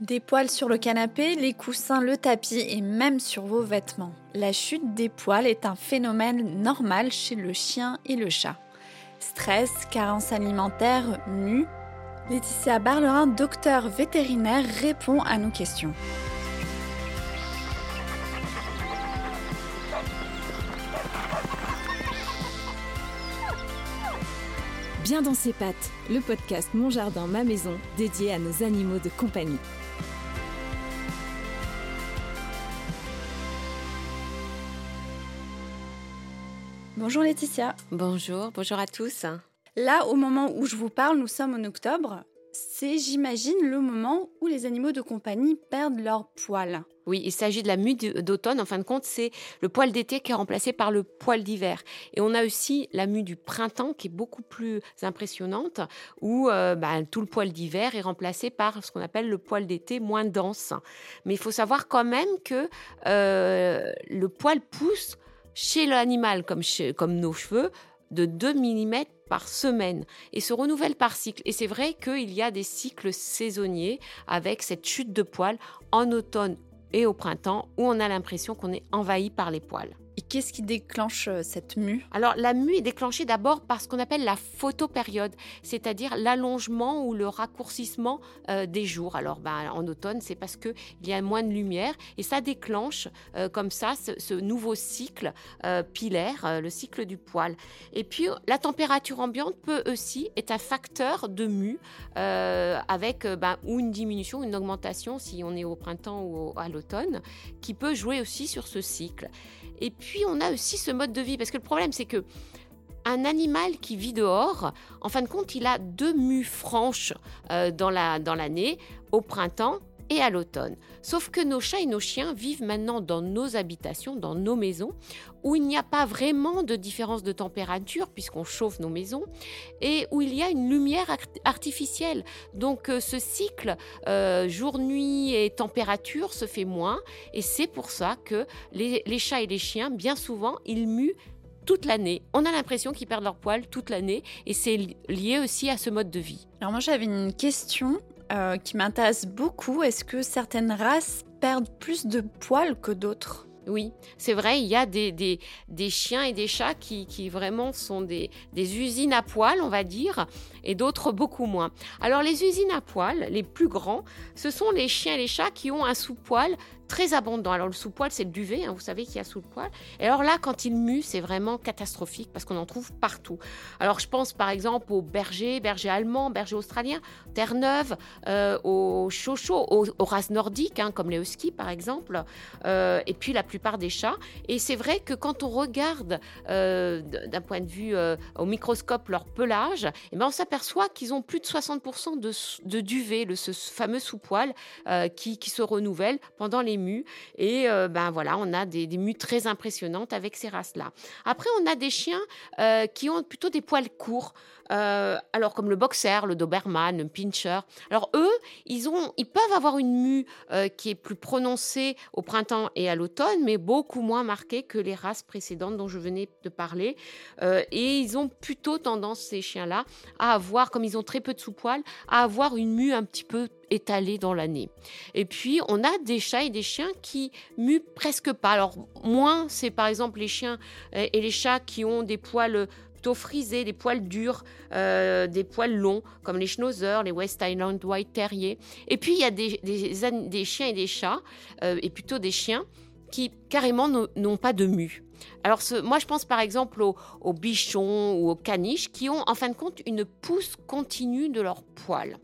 Des poils sur le canapé, les coussins, le tapis et même sur vos vêtements. La chute des poils est un phénomène normal chez le chien et le chat. Stress, carence alimentaire, nu. Laetitia Barlerin, docteur vétérinaire, répond à nos questions. Bien dans ses pattes, le podcast Mon Jardin, ma maison, dédié à nos animaux de compagnie. Bonjour Laetitia. Bonjour, bonjour à tous. Là, au moment où je vous parle, nous sommes en octobre. C'est, j'imagine, le moment où les animaux de compagnie perdent leurs poils. Oui, il s'agit de la mue d'automne. En fin de compte, c'est le poil d'été qui est remplacé par le poil d'hiver. Et on a aussi la mue du printemps qui est beaucoup plus impressionnante, où euh, bah, tout le poil d'hiver est remplacé par ce qu'on appelle le poil d'été moins dense. Mais il faut savoir quand même que euh, le poil pousse chez l'animal, comme, comme nos cheveux, de 2 mm par semaine et se renouvelle par cycle. Et c'est vrai qu'il y a des cycles saisonniers avec cette chute de poils en automne et au printemps où on a l'impression qu'on est envahi par les poils. Qu'est-ce qui déclenche euh, cette mue? Alors la mue est déclenchée d'abord par ce qu'on appelle la photopériode, c'est-à-dire l'allongement ou le raccourcissement euh, des jours. Alors ben, en automne, c'est parce qu'il y a moins de lumière et ça déclenche euh, comme ça ce, nouveau cycle pilaire, le cycle du poil. Et puis la température ambiante peut aussi être un facteur de mue avec ben, ou une diminution, une augmentation si on est au printemps ou à l'automne, qui peut jouer aussi sur ce cycle. Et puis on a aussi ce mode de vie, parce que le problème c'est que un animal qui vit dehors, en fin de compte, il a deux mues franches euh, dans l'année, au printemps et à l'automne. Sauf que nos chats et nos chiens vivent maintenant dans nos habitations, dans nos maisons, où il n'y a pas vraiment de différence de température puisqu'on chauffe nos maisons et où il y a une lumière artificielle. Donc euh, ce cycle euh, jour-nuit et température se fait moins et c'est pour ça que les, les chats et les chiens, bien souvent, ils muent toute l'année. On a l'impression qu'ils perdent leur poil toute l'année et c'est lié aussi à ce mode de vie. Alors moi j'avais une question euh, qui m'intéresse beaucoup. Est-ce que certaines races perdent plus de poils que d'autres? Oui, c'est vrai, il y a des, des, chiens et des chats qui, qui vraiment sont des, des, usines à poils, on va dire, et d'autres beaucoup moins. Alors les usines à poils, les plus grands, ce sont les chiens et les chats qui ont un sous-poil très abondant. Alors le sous-poil, c'est le duvet, hein, vous savez qu'il y a sous le poil. Et alors là, quand il mue, c'est vraiment catastrophique parce qu'on en trouve partout. Alors je pense par exemple aux bergers, bergers allemands, bergers australiens, Terre-Neuve, euh, aux chochos, aux, races nordiques, hein, comme les huskies par exemple, euh, et puis la plupart des chats. Et c'est vrai que quand on regarde euh, d'un point de vue au microscope leur pelage, eh ben on s'aperçoit qu'ils ont plus de 60% de, de, duvet, le, ce fameux sous-poil qui, qui se renouvelle pendant les et euh, ben voilà, on a des, des, mues très impressionnantes avec ces races-là. Après, on a des chiens euh, qui ont plutôt des poils courts. Euh, alors comme le boxer, le doberman, le pincher. Alors eux, ils ont, ils peuvent avoir une mue qui est plus prononcée au printemps et à l'automne, mais beaucoup moins marquée que les races précédentes dont je venais de parler. et ils ont plutôt tendance ces chiens-là à avoir, comme ils ont très peu de sous-poils, à avoir une mue un petit peu étalée dans l'année. Et puis, on a des chats et des chiens qui muent presque pas. Alors, moins, c'est par exemple les chiens euh, et les chats qui ont des poils plutôt frisés, des poils durs, euh, des poils longs, comme les schnauzers, les West Island White Terrier. Et puis, il y a des, des, chiens et des chats, euh, et plutôt des chiens, qui carrément n'ont pas de mue. Alors, moi, je pense par exemple aux, aux, bichons ou aux caniches qui ont en fin de compte une pousse continue de leurs poils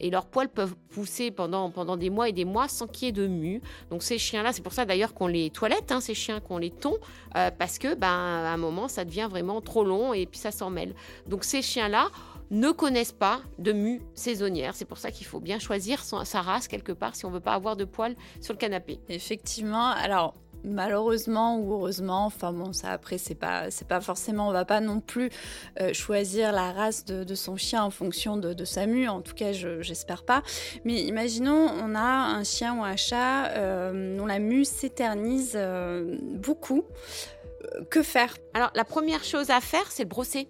et leurs poils peuvent pousser pendant, pendant des mois et des mois sans qu'il y ait de mue. Donc ces chiens-là, c'est pour ça d'ailleurs qu'on les toilette, hein, ces chiens qu'on les tond, euh, parce que ben, à un moment, ça devient vraiment trop long et puis ça s'en mêle. Donc ces chiens-là ne connaissent pas de mue saisonnière. C'est pour ça qu'il faut bien choisir sa race quelque part si on veut pas avoir de poils sur le canapé. Effectivement. Alors, malheureusement ou heureusement, enfin bon, ça après c'est pas c'est pas forcément, on va pas non plus euh, choisir la race de, son chien en fonction de, sa mue. En tout cas, j'espère pas. Mais imaginons, on a un chien ou un chat euh, dont la mue s'éternise euh, beaucoup. Que faire? Alors la première chose à faire, c'est le brosser.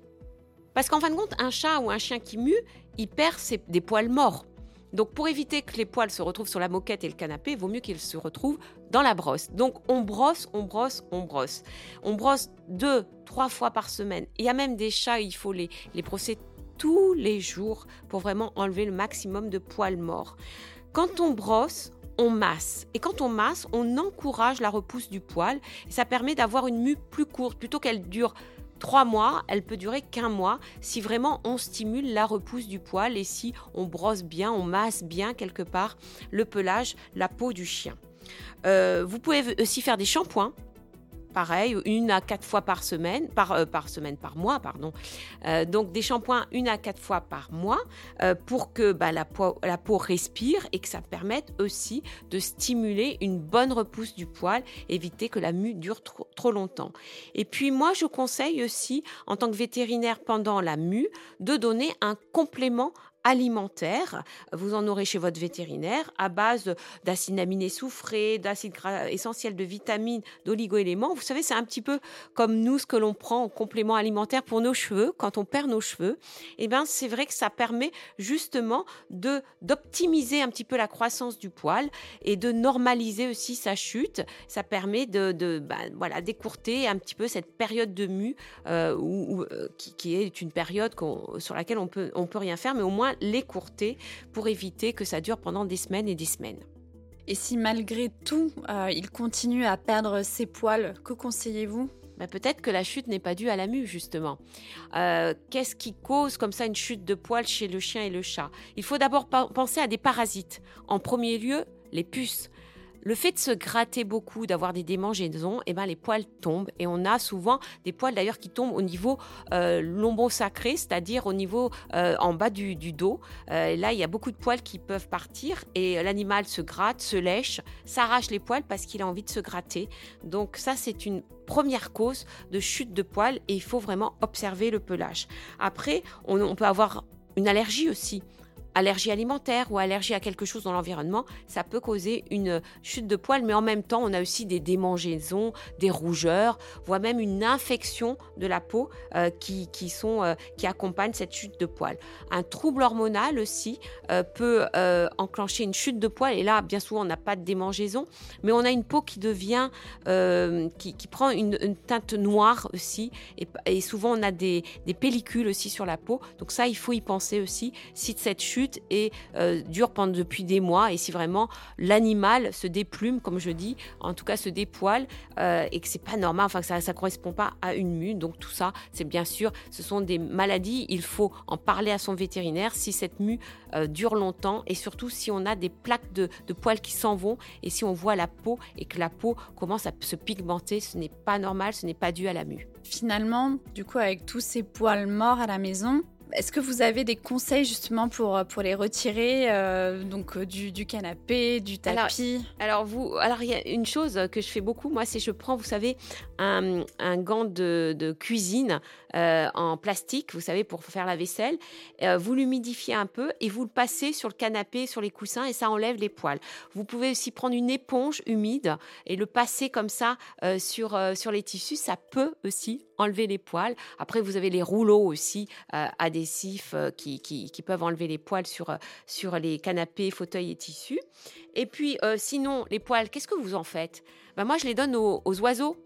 Parce qu'en fin de compte, un chat ou un chien qui mue, il perd ses, des poils morts. Donc pour éviter que les poils se retrouvent sur la moquette et le canapé, il vaut mieux qu'ils se retrouvent dans la brosse. Donc on brosse, on brosse, on brosse. On brosse deux, trois fois par semaine. Il y a même des chats, il faut les, les brosser tous les jours pour vraiment enlever le maximum de poils morts. Quand on brosse, on masse. Et quand on masse, on encourage la repousse du poil. Et ça permet d'avoir une mue plus courte. Plutôt qu'elle dure trois mois, elle peut durer qu'un mois si vraiment on stimule la repousse du poil et si on brosse bien, on masse bien quelque part le pelage, la peau du chien. Euh, vous pouvez aussi faire des shampoings une à quatre fois par semaine, par, euh, semaine, par mois, pardon. Euh, donc des shampoings une à quatre fois par mois euh, pour que bah, la, peau, respire et que ça permette aussi de stimuler une bonne repousse du poil, éviter que la mue dure trop longtemps. Et puis moi, je conseille aussi, en tant que vétérinaire pendant la mue, de donner un complément alimentaire. Vous en aurez chez votre vétérinaire à base d'acides aminés soufrés, d'acides essentiels de vitamines, d'oligo-éléments. Vous savez, c'est un petit peu comme nous, ce que l'on prend en complément alimentaire pour nos cheveux, quand on perd nos cheveux. Eh bien, c'est vrai que ça permet justement de d'optimiser un petit peu la croissance du poil et de normaliser aussi sa chute. Ça permet de, de ben, voilà, d'écourter un petit peu cette période de mue euh, euh, qui, qui, est une période sur laquelle on peut, on peut rien faire, mais au moins l'écourter pour éviter que ça dure pendant des semaines et des semaines. Et si malgré tout, euh, il continue à perdre ses poils, que conseillez-vous? Bah, peut-être que la chute n'est pas due à la mue, justement. Euh, qu'est-ce qui cause comme ça une chute de poils chez le chien et le chat? Il faut d'abord penser à des parasites. En premier lieu, les puces. Le fait de se gratter beaucoup, d'avoir des démangeaisons, eh ben, les poils tombent. Et on a souvent des poils d'ailleurs qui tombent au niveau euh, lombo-sacré, c'est-à-dire au niveau euh, en bas du, dos. Euh, là, il y a beaucoup de poils qui peuvent partir et l'animal se gratte, se lèche, s'arrache les poils parce qu'il a envie de se gratter. Donc ça, c'est une première cause de chute de poils et il faut vraiment observer le pelage. Après, on peut avoir une allergie aussi allergie alimentaire ou allergie à quelque chose dans l'environnement, ça peut causer une chute de poils, mais en même temps, on a aussi des démangeaisons, des rougeurs, voire même une infection de la peau euh, qui, qui, sont, euh, qui accompagnent cette chute de poils. Un trouble hormonal aussi euh, peut enclencher une chute de poils, et là, bien souvent, on n'a pas de démangeaison, mais on a une peau qui devient, qui, qui, prend une, teinte noire aussi, et, et souvent, on a des, des pellicules aussi sur la peau, donc ça, il faut y penser aussi. Si cette chute et euh, dure pendant depuis des mois. Et si vraiment l'animal se déplume, comme je dis, en tout cas se dépoile, euh, et que c'est pas normal, enfin que ça ne correspond pas à une mue. Donc tout ça, c'est bien sûr, ce sont des maladies. Il faut en parler à son vétérinaire si cette mue euh, dure longtemps et surtout si on a des plaques de, de poils qui s'en vont et si on voit la peau et que la peau commence à se pigmenter, ce n'est pas normal, ce n'est pas dû à la mue. Finalement, du coup, avec tous ces poils morts à la maison, est-ce que vous avez des conseils justement pour, euh, pour les retirer euh, donc euh, du, du, canapé, du tapis? alors, vous, alors il y a une chose que je fais beaucoup, moi, c'est je prends, vous savez, un, un gant de, de cuisine en plastique, vous savez, pour faire la vaisselle. vous l'humidifiez un peu et vous le passez sur le canapé, sur les coussins et ça enlève les poils. Vous pouvez aussi prendre une éponge humide et le passer comme ça sur, sur les tissus. Ça peut aussi enlever les poils. Après, vous avez les rouleaux aussi à des euh, qui, qui, peuvent enlever les poils sur, euh, sur les canapés, fauteuils et tissus. Et puis, euh, sinon, les poils, qu'est-ce que vous en faites? Ben, Moi, je les donne aux, oiseaux.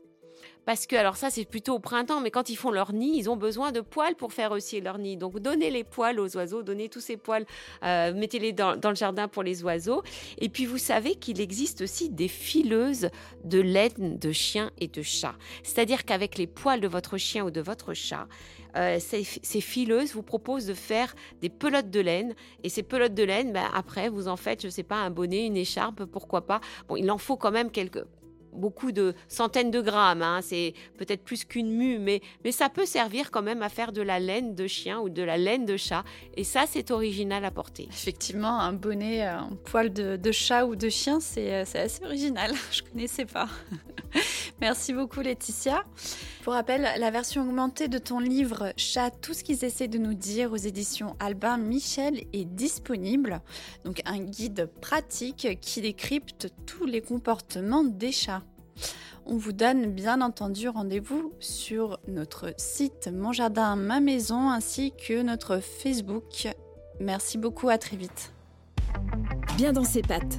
Parce que, alors ça, c'est plutôt au printemps, mais quand ils font leur nid, ils ont besoin de poils pour faire aussi leur nid. Donc, donnez les poils aux oiseaux, donnez tous ces poils, mettez-les dans, le jardin pour les oiseaux. Et puis, vous savez qu'il existe aussi des fileuses de laine de chien et de chat. C'est-à-dire qu'avec les poils de votre chien ou de votre chat, euh, ces, fileuses vous proposent de faire des pelotes de laine. Et ces pelotes de laine, ben, après, vous en faites, je sais pas, un bonnet, une écharpe, pourquoi pas. Bon, il en faut quand même quelques beaucoup de centaines de grammes, hein. c'est peut-être plus qu'une mue, mais, mais ça peut servir quand même à faire de la laine de chien ou de la laine de chat. Et ça, c'est original à porter. Effectivement, un bonnet en poil de, de, chat ou de chien, c'est assez original. Je ne connaissais pas. Merci beaucoup Laetitia. Pour rappel, la version augmentée de ton livre Chat, tout ce qu'ils essaient de nous dire aux éditions Albin Michel est disponible. Donc un guide pratique qui décrypte tous les comportements des chats. On vous donne bien entendu rendez-vous sur notre site Mon Jardin, Ma Maison ainsi que notre Facebook. Merci beaucoup, à très vite. Bien dans ses pattes,